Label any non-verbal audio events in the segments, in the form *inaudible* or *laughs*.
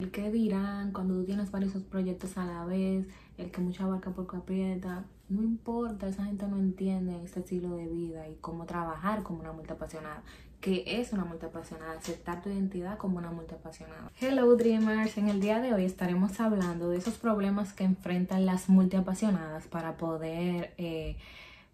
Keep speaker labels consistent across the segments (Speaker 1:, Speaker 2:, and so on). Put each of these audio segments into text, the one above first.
Speaker 1: El que dirán cuando tú tienes varios proyectos a la vez, el que mucha barca poco aprieta, no importa, esa gente no entiende este estilo de vida y cómo trabajar como una multiapasionada, que es una multiapasionada, aceptar tu identidad como una multiapasionada. Hello Dreamers, en el día de hoy estaremos hablando de esos problemas que enfrentan las multiapasionadas para poder eh,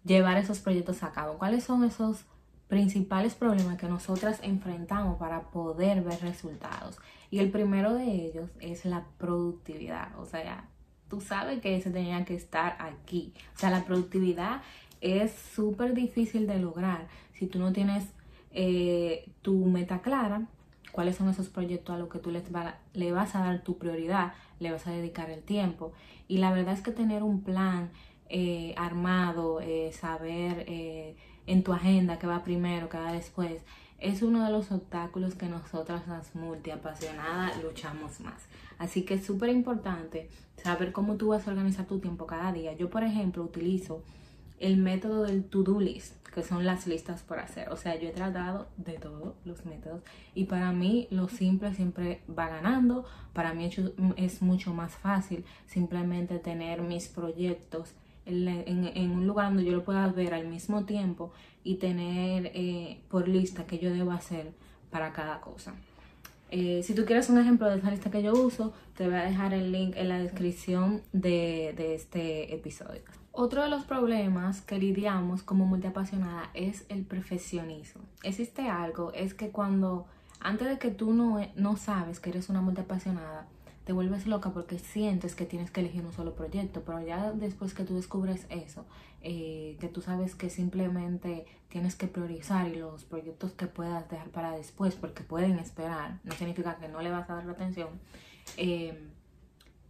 Speaker 1: llevar esos proyectos a cabo. ¿Cuáles son esos principales problemas que nosotras enfrentamos para poder ver resultados? Y el primero de ellos es la productividad, o sea, tú sabes que ese tenía que estar aquí. O sea, la productividad es súper difícil de lograr si tú no tienes eh, tu meta clara, cuáles son esos proyectos a los que tú le vas a dar tu prioridad, le vas a dedicar el tiempo. Y la verdad es que tener un plan eh, armado, eh, saber en tu agenda qué va primero, qué va después, es uno de los obstáculos que nosotras las multiapasionadas luchamos más. Así que es súper importante saber cómo tú vas a organizar tu tiempo cada día. Yo, por ejemplo, utilizo el método del to-do list, que son las listas por hacer. O sea, yo he tratado de todos los métodos y para mí lo simple siempre va ganando. Para mí es mucho más fácil simplemente tener mis proyectos en, un lugar donde yo lo pueda ver al mismo tiempo y tener eh, por lista que yo debo hacer para cada cosa. Eh, si tú quieres un ejemplo de esa lista que yo uso, te voy a dejar el link en la descripción de, este episodio. Otro de los problemas que lidiamos como multiapasionada es el perfeccionismo. Existe algo, es que cuando antes de que tú no, no sabes que eres una multiapasionada, te vuelves loca porque sientes que tienes que elegir un solo proyecto, pero ya después que tú descubres eso, eh, que tú sabes que simplemente tienes que priorizar y los proyectos que puedas dejar para después, porque pueden esperar, no significa que no le vas a dar la atención, eh,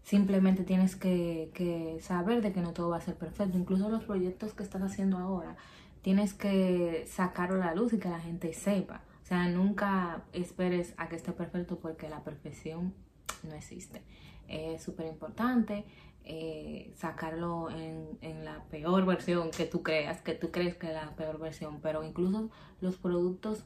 Speaker 1: simplemente tienes que, que saber de que no todo va a ser perfecto, incluso los proyectos que estás haciendo ahora, tienes que sacarlo a la luz y que la gente sepa. O sea, nunca esperes a que esté perfecto porque la perfección no existe. Es súper importante eh, sacarlo en, en, la peor versión que tú creas, que tú crees que es la peor versión, pero incluso los productos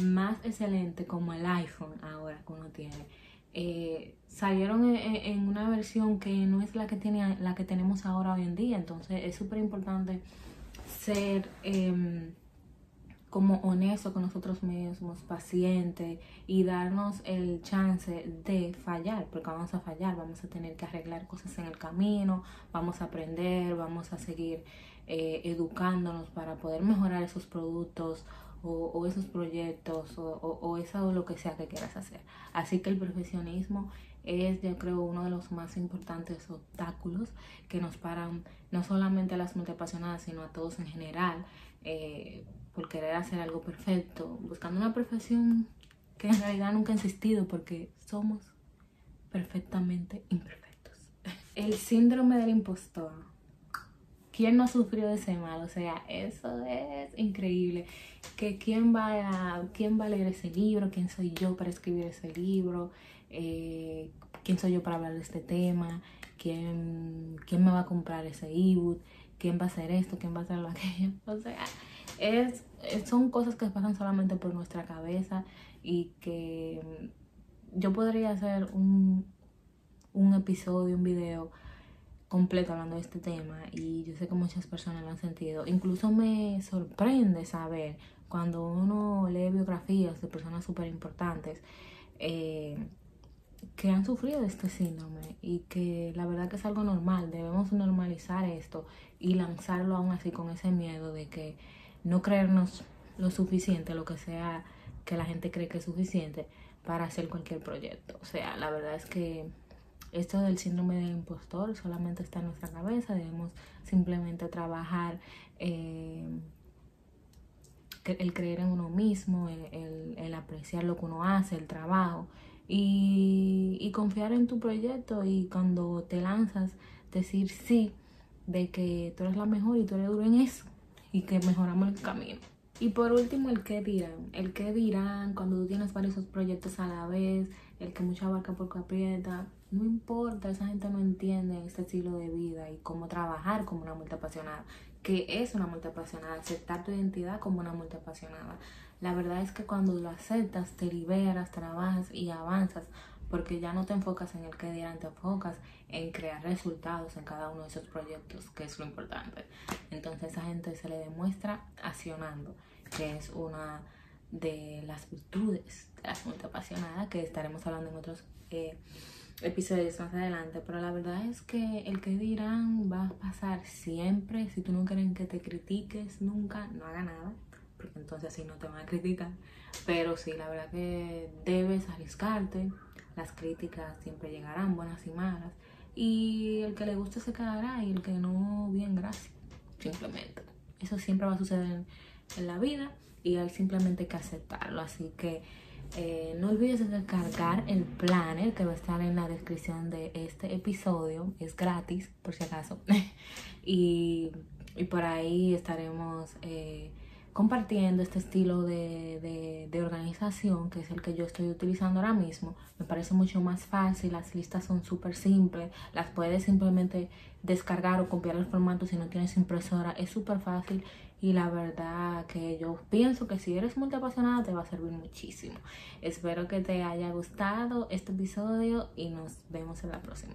Speaker 1: más excelentes como el iPhone ahora que uno tiene, eh, salieron en, una versión que no es la que, tiene, la que tenemos ahora hoy en día, entonces es súper importante ser... Em, como honesto con nosotros mismos, paciente y darnos el chance de fallar, porque vamos a fallar, vamos a tener que arreglar cosas en el camino, vamos a aprender, vamos a seguir eh, educándonos para poder mejorar esos productos o, esos proyectos o, eso lo que sea que quieras hacer. Así que el profesionismo es, yo creo, uno de los más importantes obstáculos que nos paran no solamente a las multiapasionadas, sino a todos en general. Eh, por querer hacer algo perfecto, buscando una perfección que en realidad nunca ha existido porque somos perfectamente imperfectos. *laughs* El síndrome del impostor. ¿Quién no ha sufrido ese mal? O sea, eso es increíble. Que quién va a, quién va a leer ese libro, quién soy yo para escribir ese libro, eh, quién soy yo para hablar de este tema, quién, quién me va a comprar ese ebook, quién va a hacer esto, quién va a hacer lo aquello. *laughs* O sea, es, son cosas que pasan solamente por nuestra cabeza y que yo podría hacer un, un episodio, un video completo hablando de este tema y yo sé que muchas personas lo han sentido. Incluso me sorprende saber cuando uno lee biografías de personas súper importantes eh, que han sufrido este síndrome y que la verdad que es algo normal. Debemos normalizar esto y lanzarlo aún así con ese miedo de que no creernos lo suficiente, lo que sea que la gente cree que es suficiente para hacer cualquier proyecto. O sea, la verdad es que esto del síndrome del impostor solamente está en nuestra cabeza, debemos simplemente trabajar eh, el creer en uno mismo, el, apreciar lo que uno hace, el trabajo y, confiar en tu proyecto y cuando te lanzas decir sí de que tú eres la mejor y tú eres duro en eso y que mejoramos el camino. Y por último, el qué dirán. El qué dirán cuando tú tienes varios proyectos a la vez, el que mucha barca poco aprieta. No importa, esa gente no entiende este estilo de vida y cómo trabajar como una multiapasionada. Que es una multiapasionada, aceptar tu identidad como una multiapasionada. La verdad es que cuando lo aceptas, te liberas, trabajas y avanzas porque ya no te enfocas en el que dirán, te enfocas en crear resultados en cada uno de esos proyectos, que es lo importante. Entonces esa gente se le demuestra accionando, que es una de las virtudes de las multiapasionadas que estaremos hablando en otros eh, episodios más adelante. Pero la verdad es que el que dirán va a pasar siempre. Si tú no quieres que te critiques nunca, no haga nada, porque entonces así no te van a criticar. Pero sí, la verdad que debes arriesgarte. Las críticas siempre llegarán, buenas y malas. Y el que le guste se quedará y el que no, bien, gracias. Simplemente. Eso siempre va a suceder en la vida y hay simplemente que aceptarlo. Así que eh, no olvides de descargar el planner que va a estar en la descripción de este episodio. Es gratis, por si acaso. *laughs* y, por ahí estaremos eh, compartiendo este estilo de, de, organización, que es el que yo estoy utilizando ahora mismo. Me parece mucho más fácil, las listas son súper simples, las puedes simplemente descargar o copiar el formato si no tienes impresora. Es súper fácil y la verdad que yo pienso que si eres muy apasionada te va a servir muchísimo. Espero que te haya gustado este episodio y nos vemos en la próxima.